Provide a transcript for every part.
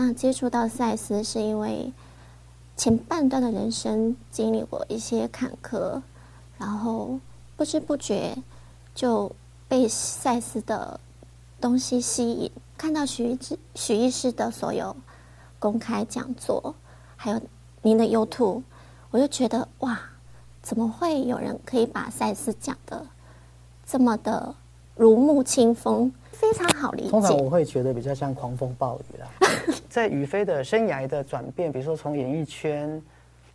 那接触到赛斯是因为前半段的人生经历过一些坎坷，然后不知不觉就被赛斯的东西吸引，看到许志许医师的所有公开讲座，还有您的 YouTube，我就觉得哇，怎么会有人可以把赛斯讲的这么的如沐清风，非常好理解。通常我会觉得比较像狂风暴雨啦。在宇飞的生涯的转变，比如说从演艺圈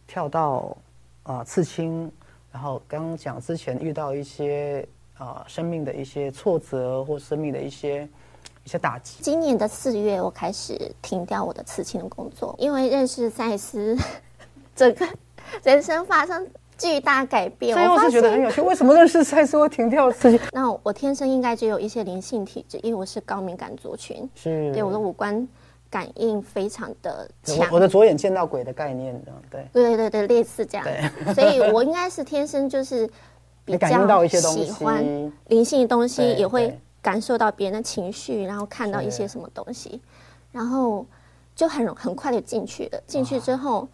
跳到啊刺青，然后刚刚讲之前遇到一些啊生命的一些挫折或生命的一些一些打击。今年的四月，我开始停掉我的刺青的工作，因为认识赛斯，整个人生发生巨大改变。所以我是觉得很有趣，为什么认识赛斯会停掉自己？那我天生应该就有一些灵性体质，因为我是高敏感族群，是对我的五官。感应非常的强，我的左眼见到鬼的概念，对对对对，类似这样，所以我应该是天生就是比较喜欢灵性的东西，也会感受到别人的情绪，然后看到一些什么东西，然后就很很快的进去了。进去之后，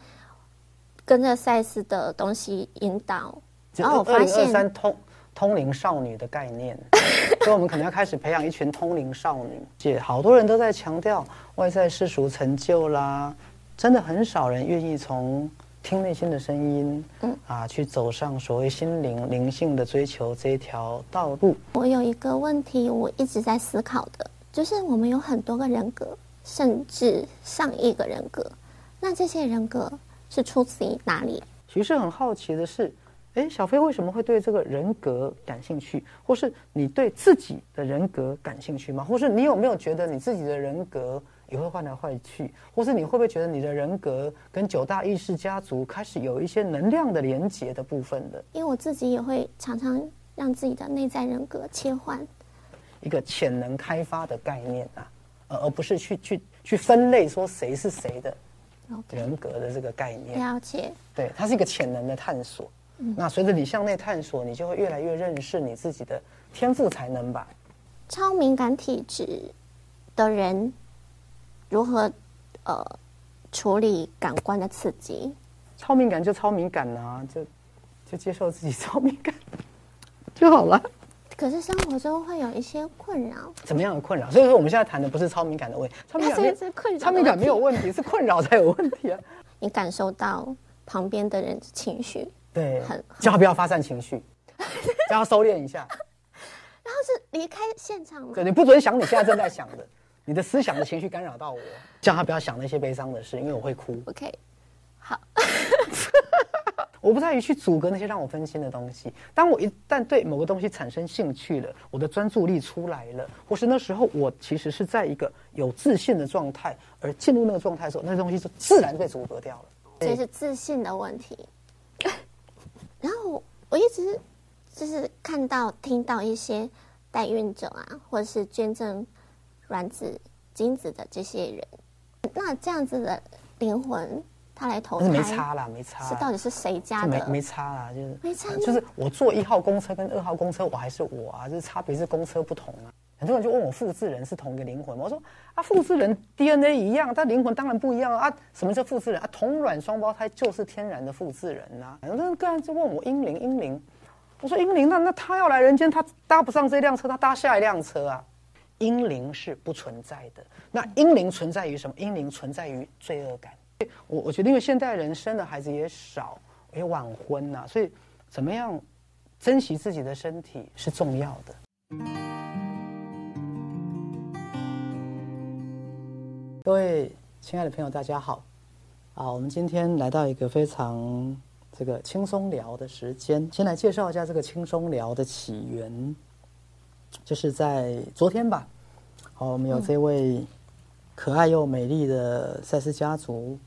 跟着赛斯的东西引导，然后我发现通。通灵少女的概念，所以我们可能要开始培养一群通灵少女。姐，好多人都在强调外在世俗成就啦，真的很少人愿意从听内心的声音，嗯啊，去走上所谓心灵灵性的追求这一条道路。我有一个问题，我一直在思考的，就是我们有很多个人格，甚至上亿个人格，那这些人格是出自于哪里？其实很好奇的是。哎，小飞为什么会对这个人格感兴趣？或是你对自己的人格感兴趣吗？或是你有没有觉得你自己的人格也会换来换去？或是你会不会觉得你的人格跟九大意识家族开始有一些能量的连接的部分的？因为我自己也会常常让自己的内在人格切换，一个潜能开发的概念啊，而而不是去去去分类说谁是谁的人格的这个概念。了解，对，它是一个潜能的探索。那随着你向内探索，你就会越来越认识你自己的天赋才能吧。超敏感体质的人如何呃处理感官的刺激？超敏感就超敏感啊，就就接受自己超敏感 就好了。可是生活中会有一些困扰。怎么样的困扰？所以说我们现在谈的不是超敏感的问题，超敏感是困扰，超敏感没有问题，是困扰才有问题啊。你感受到旁边的人的情绪。对，很叫他不要发散情绪，叫他收敛一下。然后是离开现场吗？对，你不准想你现在正在想的，你的思想的情绪干扰到我，叫他不要想那些悲伤的事，因为我会哭。OK，好。我不在于去阻隔那些让我分心的东西。当我一旦对某个东西产生兴趣了，我的专注力出来了，或是那时候我其实是在一个有自信的状态，而进入那个状态的时候，那东西就自然被阻隔掉了。这是自信的问题。然后我一直就是看到、听到一些代孕者啊，或者是捐赠卵子、精子的这些人，那这样子的灵魂，他来投胎，没差啦，没差。是到底是谁家的？没没差啦，就是没差。就是我坐一号公车跟二号公车，我还是我啊，就是差别是公车不同啊。很多人就问我复制人是同一个灵魂吗？我说啊，复制人 DNA 一样，但灵魂当然不一样啊。什么叫复制人啊？同卵双胞胎就是天然的复制人呐。很多人个人就问我英灵，英灵，我说英灵，那那他要来人间，他搭不上这辆车，他搭下一辆车啊。英灵是不存在的。那英灵存在于什么？英灵存在于罪恶感。我我觉得，因为现代人生的孩子也少，也晚婚呐，所以怎么样珍惜自己的身体是重要的。各位亲爱的朋友，大家好！啊，我们今天来到一个非常这个轻松聊的时间，先来介绍一下这个轻松聊的起源，就是在昨天吧。好，我们有这位可爱又美丽的赛斯家族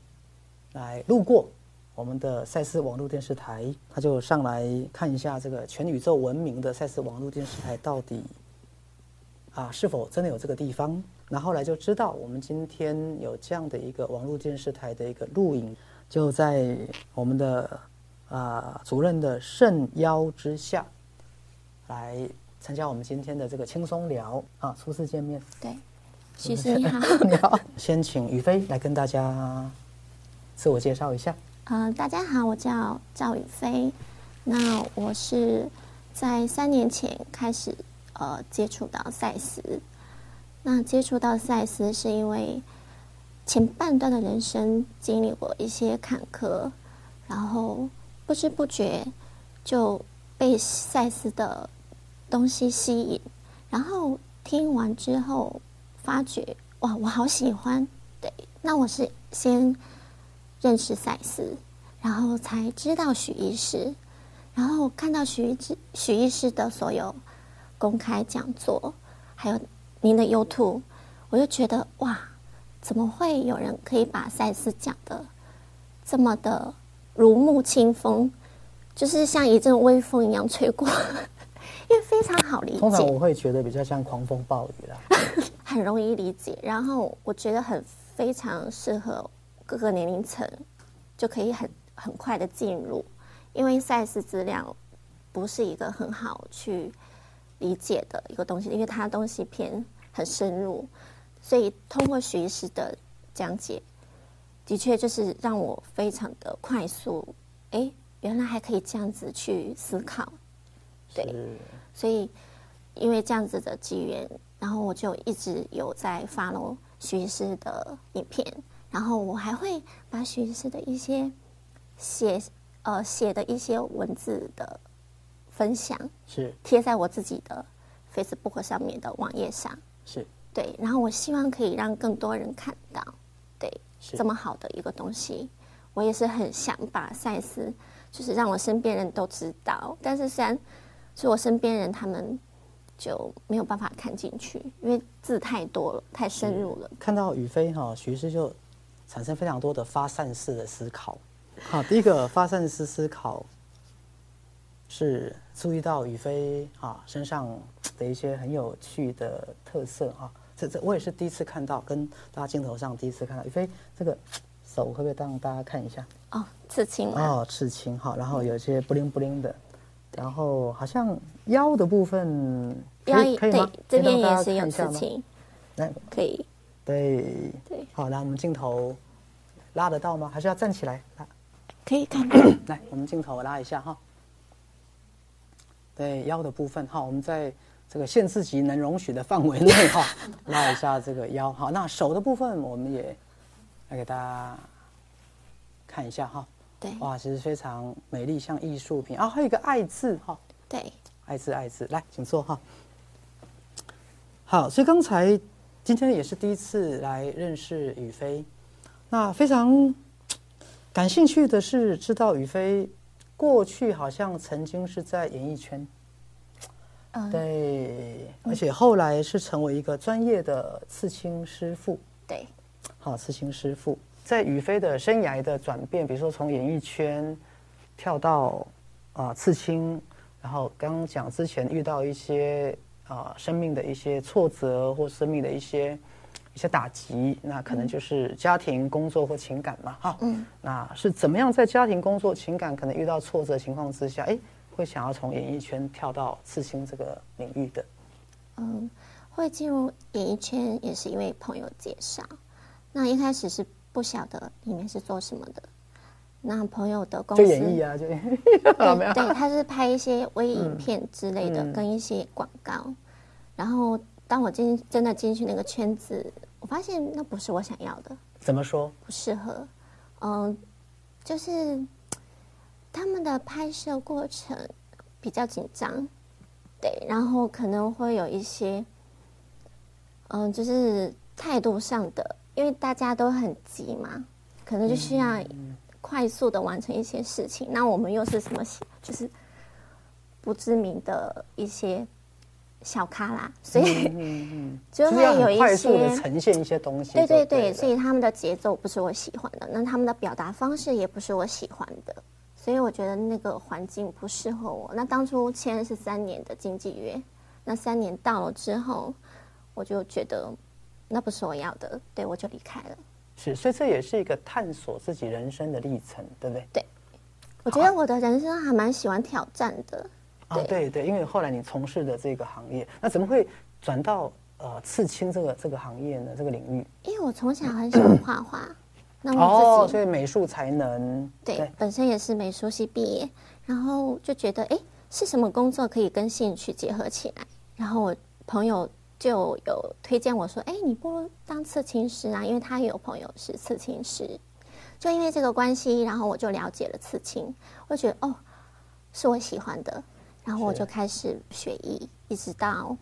来路过我们的赛斯网络电视台，他就上来看一下这个全宇宙闻名的赛斯网络电视台到底啊是否真的有这个地方。那后来就知道，我们今天有这样的一个网络电视台的一个录影，就在我们的啊主任的盛邀之下，来参加我们今天的这个轻松聊啊初次见面。对，许师你好，你好，先请宇飞来跟大家自我介绍一下。呃，大家好，我叫赵宇飞，那我是在三年前开始呃接触到赛斯，那接触到赛斯是因为前半段的人生经历过一些坎坷，然后不知不觉就被赛斯的东西吸引，然后听完之后发觉哇，我好喜欢。对，那我是先认识赛斯，然后才知道许医师，然后看到许医师许医师的所有公开讲座，还有您的 YouTube，我就觉得哇，怎么会有人可以把赛斯讲的这么的如沐清风，就是像一阵微风一样吹过，因为非常好理通常我解，会觉得比较像狂风暴雨啦。很容易理解，然后我觉得很非常适合各个年龄层，就可以很很快的进入，因为赛事资料不是一个很好去理解的一个东西，因为它东西偏很深入，所以通过徐医师的讲解，的确就是让我非常的快速，哎，原来还可以这样子去思考，对所以因为这样子的机缘，然后我就一直有在 follow 徐医师的影片，然后我还会把徐医师的一些写呃写的一些文字的分享是。贴在我自己的 Facebook 上面的网页上，是。对，然后我希望可以让更多人看到，对，这么好的一个东西，我也是很想把赛斯，就是让我身边人都知道，但是虽然是我身边人他们就没有办法看进去，因为字太多了，太深入了。看到宇飞哈，徐医师就产生非常多的发散式的思考。好，第一个发散式思考是注意到宇飞啊身上的一些很有趣的特色哈。这这我也是第一次看到，跟大家镜头上第一次看到宇飞这个手，会不会让大家看一下？哦，刺青嘛，哦，刺青哈，然后有一些不灵不灵的，然后好像腰的部分可以可以吗？这边也是有看一下吗刺青，来，可以对对，好，来我们镜头拉得到吗？还是要站起来？拉可以看。来，我们镜头拉一下哈。对腰的部分哈，我们在这个限制级能容许的范围内哈，拉一下这个腰好。那手的部分我们也来给大家看一下哈。对。哇，其实非常美丽，像艺术品。啊，还有一个爱字哈。对，爱字爱字，来，请坐哈。好，所以刚才今天也是第一次来认识宇飞，那非常感兴趣的是，知道宇飞过去好像曾经是在演艺圈，嗯，对，而且后来是成为一个专业的刺青师傅。对，好，刺青师傅在宇飞的生涯的转变，比如说从演艺圈跳到啊、刺青，然后刚刚讲之前遇到一些啊、生命的一些挫折或生命的一些一些打击，那可能就是家庭、工作或情感嘛，哈，嗯，那是怎么样在家庭、工作、情感可能遇到挫折情况之下，哎，会想要从演艺圈跳到刺青这个领域的？嗯，会进入演艺圈也是因为朋友介绍。那一开始是不晓得里面是做什么的。那朋友的公就司演绎啊，就 对 对，他是拍一些微影片之类的，嗯跟一些广告。然后当我进真的进去那个圈子，我发现那不是我想要的，怎么说？不适合。嗯，就是他们的拍摄过程比较紧张，对，然后可能会有一些，嗯，就是态度上的，因为大家都很急嘛，可能就需要快速的完成一些事情。那我们又是什么，就是不知名的一些小咖啦，所以、就就会有一很快速的些呈现一些东西。对对对，所以他们的节奏不是我喜欢的，那他们的表达方式也不是我喜欢的，所以我觉得那个环境不适合我。那当初签的是三年的经纪约，那三年到了之后，我就觉得那不是我要的，对我就离开了。是，所以这也是一个探索自己人生的历程，对不对？对我觉得我的人生还蛮喜欢挑战的，啊，对对，因为后来你从事的这个行业，那怎么会转到呃刺青这个这个行业呢？这个领域？因为我从小很喜欢画画，那我哦，自己、所以美术才能对本身也是美术系毕业，然后就觉得哎，是什么工作可以跟兴趣结合起来？然后我朋友就有推荐我说，哎，你不如当刺青师啊，因为他也有朋友是刺青师。就因为这个关系，然后我就了解了刺青，我觉得哦，是我喜欢的，然后我就开始学艺，一直到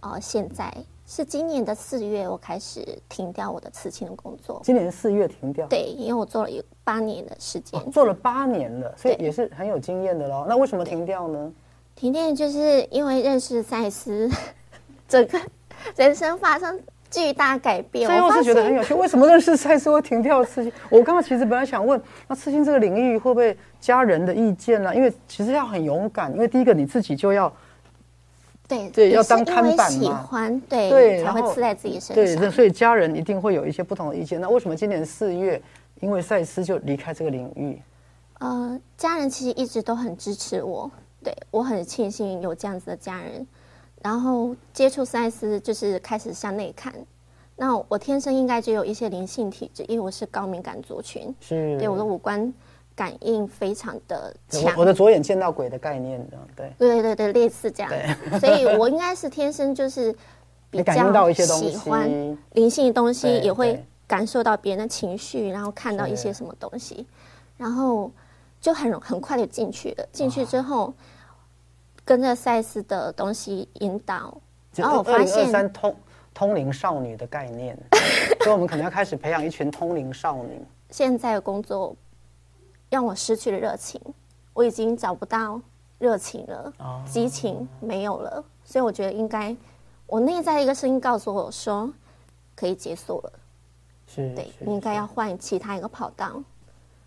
呃现在是今年的四月，我开始停掉我的刺青的工作。今年四月停掉。对，因为我做了有八年的时间哦，，做了八年了，所以也是很有经验的喽。那为什么停掉呢？停电就是因为认识赛斯，整个 人生发生巨大改变。所以我是觉得很有趣，为什么认识赛斯会停掉刺青？我刚刚其实本来想问，那刺青这个领域会不会家人的意见呢、因为其实要很勇敢，因为第一个你自己就要对对要当看板嘛欢，对才对才会刺在自己身，上对。所以家人一定会有一些不同的意见。那为什么今年四月，因为赛斯就离开这个领域？呃，家人其实一直都很支持我，对我很庆幸有这样子的家人。然后接触赛斯就是开始向内看，那我天生应该就有一些灵性体质，因为我是高敏感族群，是。对我的五官感应非常的我强。我的左眼见到鬼的概念，对。对对对，类似这样，所以我应该是天生就是比较 喜欢灵性的东西，也会感受到别人的情绪，然后看到一些什么东西，然后就很很快就进去了。进去之后，跟着赛斯的东西引导，然后我发现三通通灵少女的概念，所以我们可能要开始培养一群通灵少女。现在的工作让我失去了热情，我已经找不到热情了，哦。激情没有了，所以我觉得应该，我内在一个声音告诉我说，可以结束了，是，对应该要换其他一个跑道。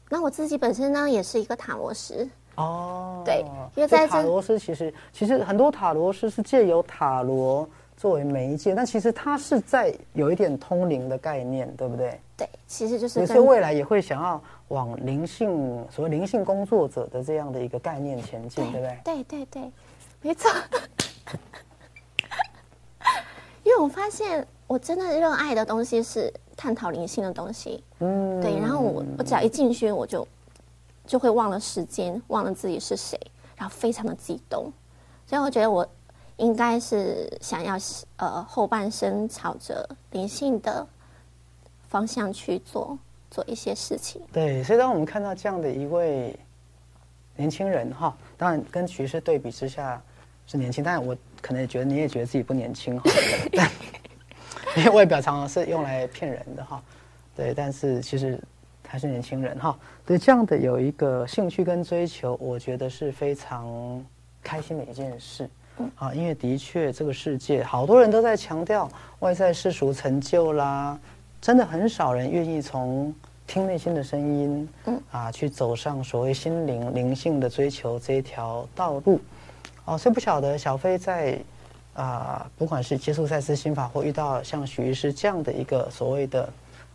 那我自己本身呢，也是一个塔罗师，哦，对因为在这塔罗斯其实其实很多塔罗师是借由塔罗作为媒介，但其实它是在有一点通灵的概念，对不对？对，其实就是有些未来也会想要往灵性所谓灵性工作者的这样的一个概念前进，对不对？对对对，没错。因为我发现我真的热爱的东西是探讨灵性的东西，嗯，对，然后我我只要一进去，我就就会忘了时间，忘了自己是谁，然后非常的激动，所以我觉得我应该是想要呃后半生朝着灵性的方向去做做一些事情。对，所以当我们看到这样的一位年轻人哈，当然跟徐师对比之下是年轻，但我可能也觉得你也觉得自己不年轻哈，但 因为外表常常是用来骗人的哈，对，但是其实还是年轻人哈，对这样的有一个兴趣跟追求，我觉得是非常开心的一件事。啊，因为的确这个世界好多人都在强调外在世俗成就啦，真的很少人愿意从听内心的声音，嗯啊，去走上所谓心灵灵性的追求这一条道路。哦，所以不晓得小飞在啊，不管是接触赛斯心法，或遇到像许医师这样的一个所谓的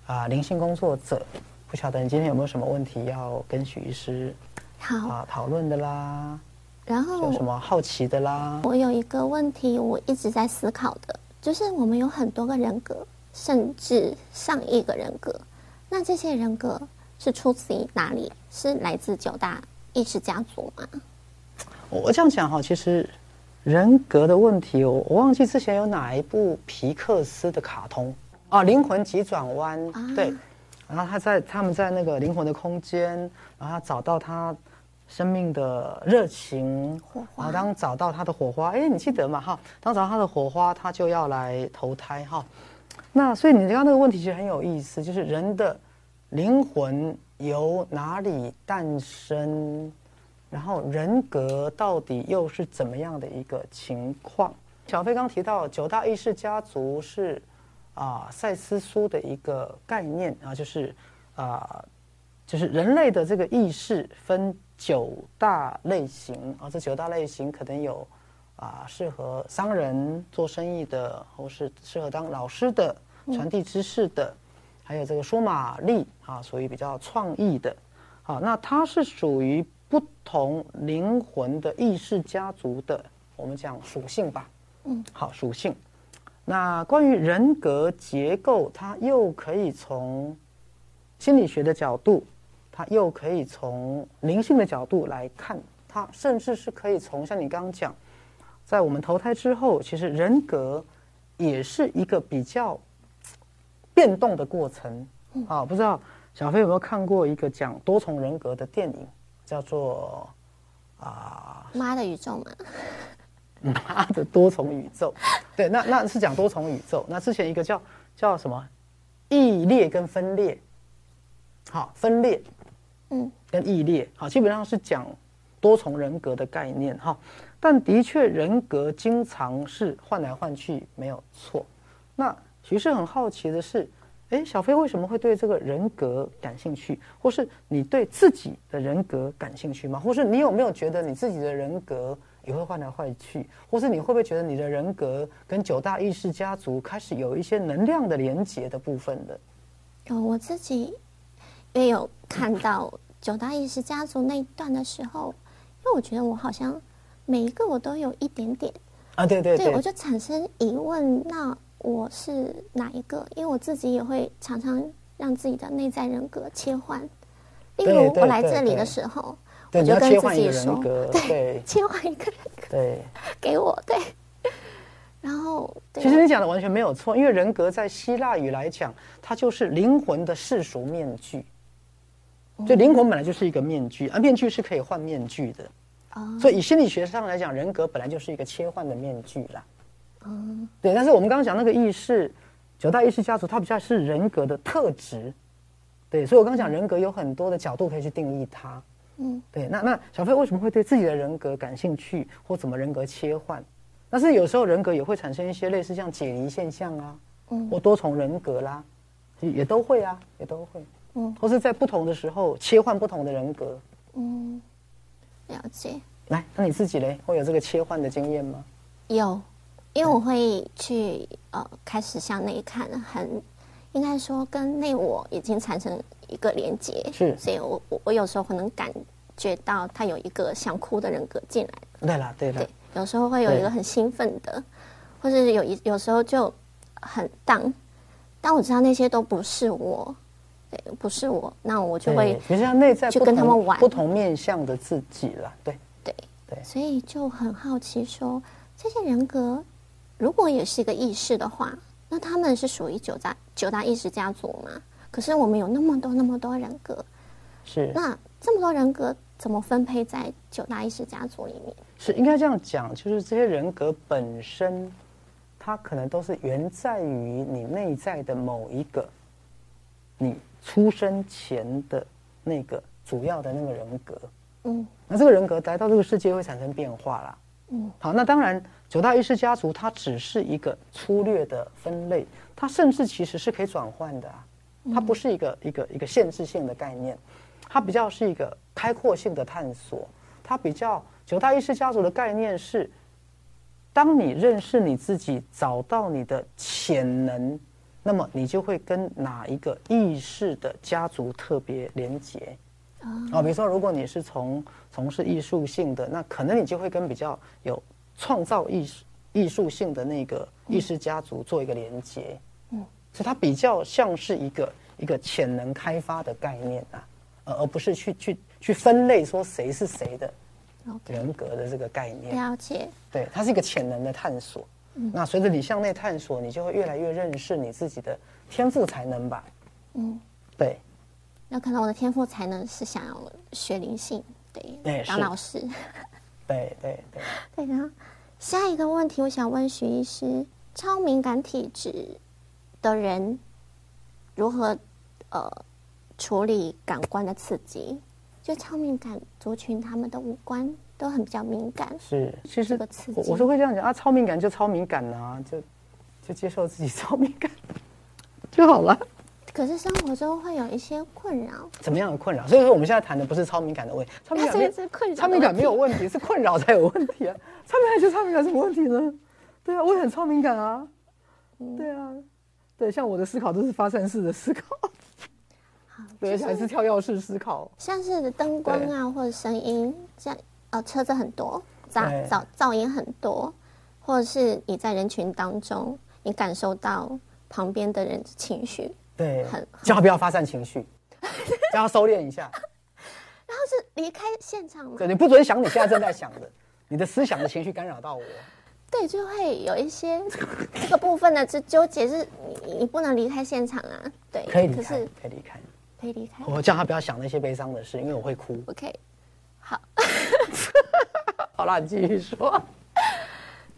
啊灵性工作者，不晓得你今天有没有什么问题要跟许医师好，啊讨论的啦，然后有什么好奇的啦？我有一个问题，我一直在思考的，就是我们有很多个人格，甚至上亿个人格。那这些人格是出自于哪里？是来自九大意识家族吗？我我这样讲哈，其实人格的问题，我我忘记之前有哪一部皮克斯的卡通啊，《灵魂急转弯》啊对，然后他在他们在那个灵魂的空间，然后他找到他生命的热情火花然后当找到他的火花，哎，你记得嘛哈？当找到他的火花，他就要来投胎哈。那所以你刚刚那个问题其实很有意思，就是人的灵魂由哪里诞生？然后人格到底又是怎么样的一个情况？小飞刚提到九大意识家族是啊赛斯书的一个概念啊，就是啊就是人类的这个意识分九大类型啊，这九大类型可能有啊适合商人做生意的，或是适合当老师的、传递知识的，还有这个说马力啊，属于比较创意的。好，那它是属于不同灵魂的意识家族的，我们讲属性吧。嗯，好，属性。那关于人格结构，它又可以从心理学的角度，它又可以从灵性的角度来看，它甚至是可以从像你刚刚讲，在我们投胎之后，其实人格也是一个比较变动的过程。啊，不知道小飞有没有看过一个讲多重人格的电影，叫做啊妈的宇宙嘛。妈的多重宇宙，对，那那是讲多重宇宙。那之前一个叫叫什么异裂跟分裂，好，分裂，嗯，跟异裂，好，基本上是讲多重人格的概念哈。但的确，人格经常是换来换去，没有错。那徐氏很好奇的是，哎，小飞为什么会对这个人格感兴趣？或是你对自己的人格感兴趣吗？或是你有没有觉得你自己的人格？也会换来换去，或是你会不会觉得你的人格跟九大意识家族开始有一些能量的连接的部分的？有，我自己也有看到九大意识家族那一段的时候，因为我觉得我好像每一个我都有一点点啊，对对对，我就产生疑问，那我是哪一个？因为我自己也会常常让自己的内在人格切换，例如我来这里的时候。切换一个人格，对，切换一个人格，对，给我对。然后，其实你讲的完全没有错，因为人格在希腊语来讲，它就是灵魂的世俗面具。就灵魂本来就是一个面具，而面具是可以换面具的。哦。所以以心理学上来讲，人格本来就是一个切换的面具啦。嗯。对，但是我们刚刚讲那个意识，九大意识家族，它比较是人格的特质。对，所以我刚刚讲人格有很多的角度可以去定义它。嗯，对，那那小飞为什么会对自己的人格感兴趣，或怎么人格切换？但是有时候人格也会产生一些类似像解离现象啊，嗯，或多重人格啦，也都会啊，也都会，嗯，或是在不同的时候切换不同的人格，嗯，了解。来，那你自己嘞，会有这个切换的经验吗？有，因为我会去呃开始向内看，很应该说跟内我已经产生。一个连接是，所以我我我有时候可能感觉到他有一个想哭的人格进来。对了，对了，对，有时候会有一个很兴奋的，或者有一有时候就很荡，但我知道那些都不是我，对，不是我，那我就会，就像内在就跟他们玩不同面向的自己了，对，对，对，所以就很好奇说，这些人格如果也是一个意识的话，那他们是属于九大九大意识家族嘛？可是我们有那么多那么多人格，是那这么多人格怎么分配在九大意识家族里面？是应该这样讲，就是这些人格本身，它可能都是源在于你内在的某一个，你出生前的那个主要的那个人格。嗯，那这个人格来到这个世界会产生变化啦。嗯，好，那当然九大意识家族它只是一个粗略的分类，它甚至其实是可以转换的啊。它不是一个一个一个限制性的概念，它比较是一个开阔性的探索。它比较九大意识家族的概念是，当你认识你自己，找到你的潜能，那么你就会跟哪一个意识的家族特别连结啊？比如说，如果你是从从事艺术性的，那可能你就会跟比较有创造艺术艺术性的那个艺术家族做一个连接。嗯所以它比较像是一个一个潜能开发的概念啊，而而不是去去去分类说谁是谁的人格的这个概念。了解。对，它是一个潜能的探索。嗯。那随着你向内探索，你就会越来越认识你自己的天赋才能吧。嗯。对。那可能我的天赋才能是想要学灵性，对，当老师。对 对对。对，然后下一个问题，我想问徐医师：超敏感体质。的人如何呃处理感官的刺激？就超敏感族群，他们的五官都很比较敏感。是，其实个刺激，我是会这样讲啊，超敏感就超敏感啊，就就接受自己超敏感 就好了。可是生活中会有一些困扰，怎么样的困扰？所以说我们现在谈的不是超敏感的问题，超敏感是困扰，超敏感没有问题，是困扰才有问题啊。超敏感就超敏感，什么问题呢？对啊，我也很超敏感啊，对啊。对，像我的思考都是发散式的思考，对，还是跳跃式思考。像是灯光啊，或者声音，像呃车子很多，噪噪噪音很多，或者是你在人群当中，你感受到旁边的人的情绪，对很，叫他不要发散情绪，叫他收敛一下。然后是离开现场吗？对，你不准想你现在正在想的，你的思想的情绪干扰到我。对，就会有一些 这个部分的这纠结是你你不能离开现场啊，对，可以离开可以离开。可以离开我叫他不要想那些悲伤的事，因为我会哭。，OK，好，好啦，你继续说。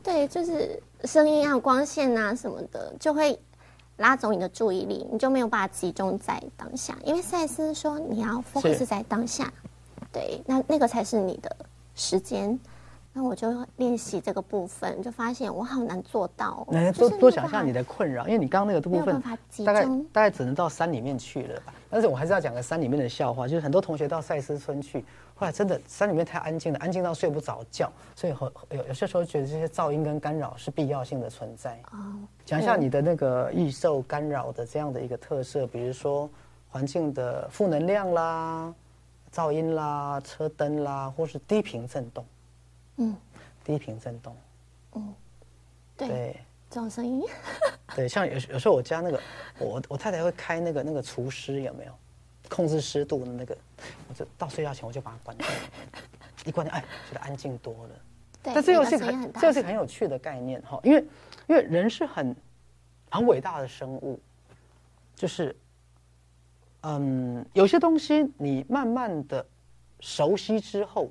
对，就是声音啊、光线啊什么的，就会拉走你的注意力，你就没有办法集中在当下。因为赛斯说你要 focus 在当下，对，那那个才是你的时间。那我就练习这个部分，就发现我好难做到、哦。来多多想一下你的困扰，因为你刚刚那个部分大概大概只能到山里面去了吧。但是我还是要讲个山里面的笑话，就是很多同学到赛斯村去，后来真的山里面太安静了，安静到睡不着觉，所以很有有些时候觉得这些噪音跟干扰是必要性的存在。哦，讲一下你的那个易受干扰的这样的一个特色，比如说环境的负能量啦、噪音啦、车灯啦，或是低频震动。嗯，低频震动，对，对。这种声音，对，像有有时候我家那个，我我太太会开那个那个除湿有没有？控制湿度的那个，我就到睡觉前我就把它关掉，一关掉，哎，觉得安静多了。对，但这又是很很这又是很有趣的概念哈，因为因为人是很很伟大的生物，就是嗯，有些东西你慢慢的熟悉之后，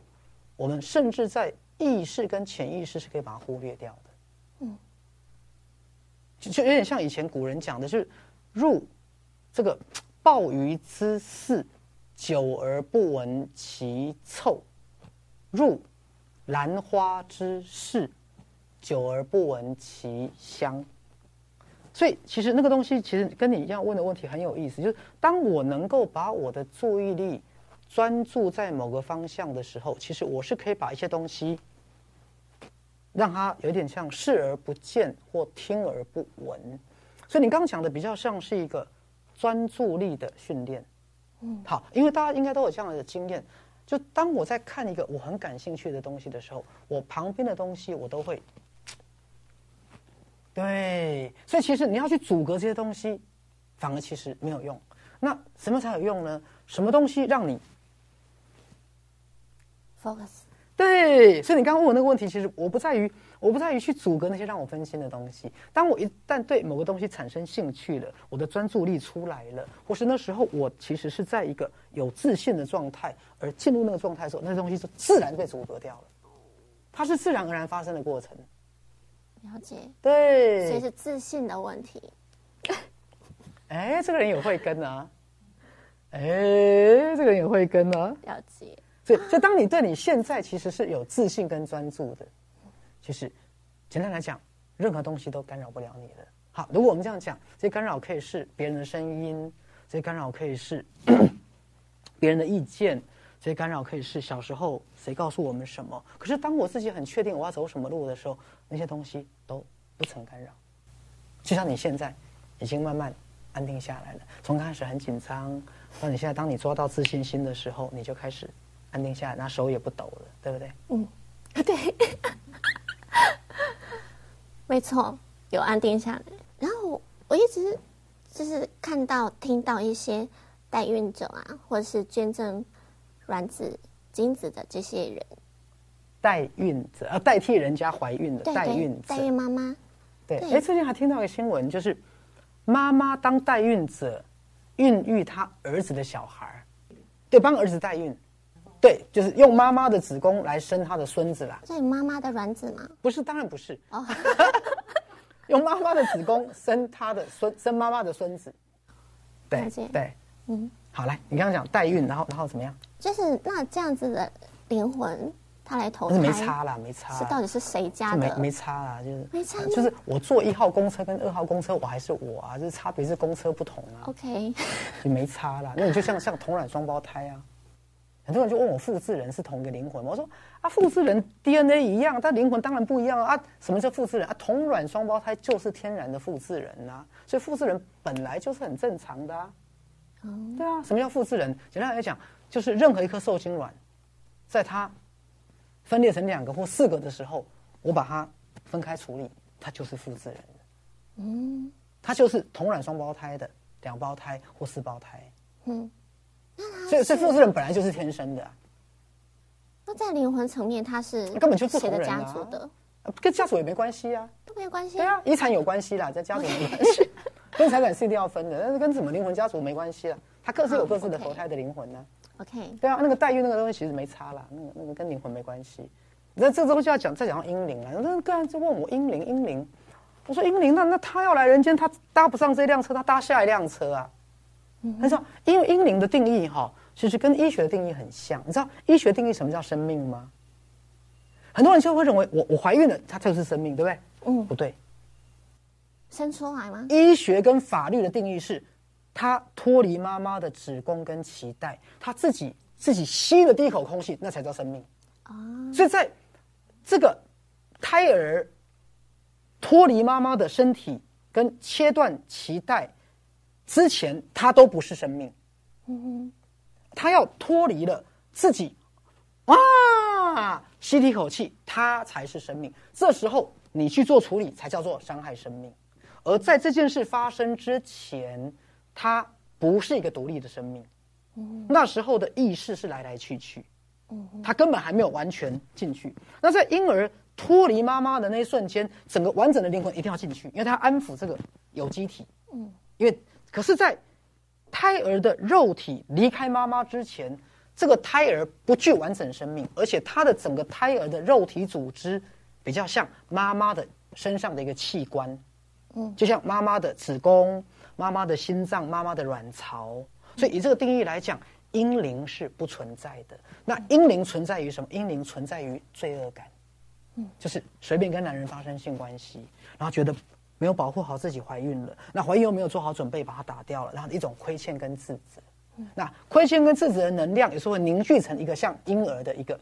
我们甚至在意识跟潜意识是可以把它忽略掉的。嗯，就就有点像以前古人讲的，就是入这个鲍鱼之肆，久而不闻其臭；入兰花之室，久而不闻其香。所以其实那个东西，其实跟你一样问的问题很有意思，就是当我能够把我的注意力专注在某个方向的时候，其实我是可以把一些东西让他有点像视而不见或听而不闻。所以你刚刚讲的比较像是一个专注力的训练。嗯，好，因为大家应该都有这样的经验，就当我在看一个我很感兴趣的东西的时候，我旁边的东西我都会。对，所以其实你要去阻隔这些东西，反而其实没有用。那什么才有用呢？什么东西让你 focus，对？所以你刚刚问我那个问题，其实我不在于我不在于去阻隔那些让我分心的东西。当我一旦对某个东西产生兴趣了，我的专注力出来了，或是那时候我其实是在一个有自信的状态，而进入那个状态的时候，那东西就自然被阻隔掉了。它是自然而然发生的过程。了解，对，所以是自信的问题。哎，这个人也会跟啊，哎，这个人也会跟啊。了解，所以，就当你对你现在其实是有自信跟专注的，其实简单来讲，任何东西都干扰不了你的。好，如果我们这样讲，这些干扰可以是别人的声音，这些干扰可以是 别人的意见，这些干扰可以是小时候谁告诉我们什么。可是当我自己很确定我要走什么路的时候，那些东西都不曾干扰。就像你现在已经慢慢安定下来了，从开始很紧张，到你现在当你抓到自信心的时候，你就开始安定下来，那手也不抖了，对不对？嗯，对，没错，有安定下来。然后我一直就是看到、听到一些代孕者啊，或者是捐赠卵子、精子的这些人，代孕者，啊，代替人家怀孕的代孕，者代，孕妈妈，对。对哎，最近还听到一个新闻，就是妈妈当代孕者，孕育她儿子的小孩儿，对，帮儿子代孕，对，就是用妈妈的子宫来生他的孙子啦。所以妈妈的卵子吗，不是，当然不是，哦，用妈妈的子宫生他的孙，生妈妈的孙子。对对，嗯，好，来，你刚刚讲代孕，然后然后怎么样？就是那这样子的灵魂，他来投胎，没差啦，没差。是到底是谁家的？就没没差啦，就是没差吗就是我坐一号公车跟二号公车，我还是我啊，就是差别是公车不同啊，OK，就没差啦。那你就像像同卵双胞胎啊，很多人就问我复制人是同一个灵魂吗？我说啊，复制人 DNA 一样，但灵魂当然不一样啊。啊什么叫复制人啊？同卵双胞胎就是天然的复制人啊，所以复制人本来就是很正常的啊。嗯，对啊，什么叫复制人？简单来讲，就是任何一颗受精卵，在它分裂成两个或四个的时候，我把它分开处理，它就是复制人。嗯，它就是同卵双胞胎的两胞胎或四胞胎。嗯，所以所以复制人本来就是天生的。那在灵魂层面，他是根本就不同的家族的，跟家族也没关系啊，都没关系。对啊，遗产有关系啦，在家族没关系，跟财产是一定要分的，但是跟什么灵魂家族没关系啊，他各自有各自的投胎的灵魂呢。OK，对啊，那个待遇那个东西其实没差啦，那个那个跟灵魂没关系。那这个东西要讲再讲到英灵了，那个人就问我英灵英灵，我说英灵那那他要来人间，他搭不上这辆车，他搭下一辆车啊。他说，因为阴灵的定义哈。其实跟医学的定义很像，你知道医学定义什么叫生命吗？很多人就会认为我我怀孕了，它就是生命，对不对？嗯，不对，生出来吗？医学跟法律的定义是，它脱离妈妈的子宫跟脐带，它自己自己吸了第一口空气，那才叫生命啊。所以在这个胎儿脱离妈妈的身体跟切断脐带之前，它都不是生命。嗯哼。他要脱离了自己，啊，吸一口气，他才是生命。这时候你去做处理，才叫做伤害生命。而在这件事发生之前，他不是一个独立的生命。那时候的意识是来来去去，他根本还没有完全进去。那在婴儿脱离妈妈的那一瞬间，整个完整的灵魂一定要进去，因为他安抚这个有机体。嗯，因为可是，在胎儿的肉体离开妈妈之前，这个胎儿不具完整生命，而且他的整个胎儿的肉体组织比较像妈妈的身上的一个器官，嗯，就像妈妈的子宫、妈妈的心脏、妈妈的卵巢。所以以这个定义来讲，婴灵是不存在的。那婴灵存在于什么？婴灵存在于罪恶感，嗯，就是随便跟男人发生性关系，然后觉得。没有保护好自己，怀孕了。那怀孕又没有做好准备，把它打掉了，然后一种亏欠跟自责。那亏欠跟自责的能量，有时候会凝聚成一个像婴儿的一个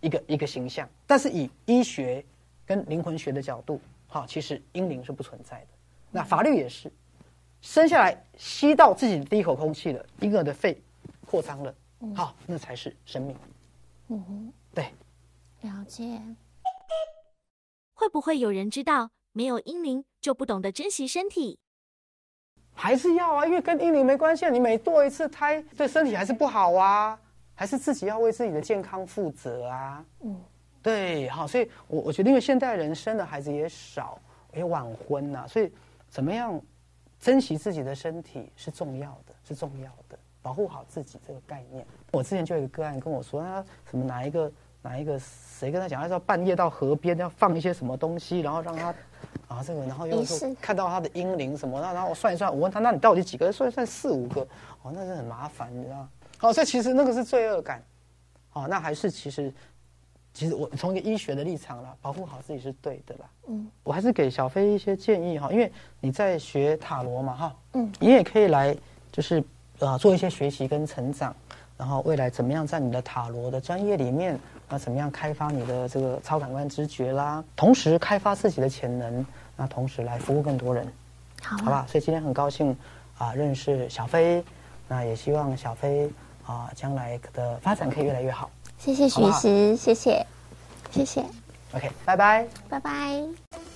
一个一个形象。但是以医学跟灵魂学的角度，哈，其实婴灵是不存在的。那法律也是，生下来吸到自己的第一口空气了，婴儿的肺扩张了，好，那才是生命。嗯哼，对，了解。会不会有人知道没有英灵？就不懂得珍惜身体，还是要啊，因为跟英灵没关系。你每堕一次胎，对身体还是不好啊，还是自己要为自己的健康负责啊。嗯，对，好，所以我我觉得，因为现代人生的孩子也少，也晚婚呐，所以怎么样珍惜自己的身体是重要的，是重要的，保护好自己这个概念。我之前就有一个个案跟我说，他什么哪一个哪一个谁跟他讲，他说半夜到河边要放一些什么东西，然后让他。啊，这个，然后又说看到他的英灵什么，那然后我算一算，我问他，那你到底几个？算一算四五个，哦，那是很麻烦，你知道？哦，所以其实那个是罪恶感，哦，那还是其实，其实我从一个医学的立场啦，保护好自己是对的啦。嗯，我还是给小飞一些建议哈，因为你在学塔罗嘛哈，嗯，你也可以来就是呃做一些学习跟成长，然后未来怎么样在你的塔罗的专业里面。那怎么样开发你的这个超感官知觉啦？同时开发自己的潜能，那同时来服务更多人，好，好吧？所以今天很高兴啊，认识小飞，那也希望小飞啊将来的发展可以越来越好。谢谢徐师，谢谢，谢谢。OK，拜拜，拜拜。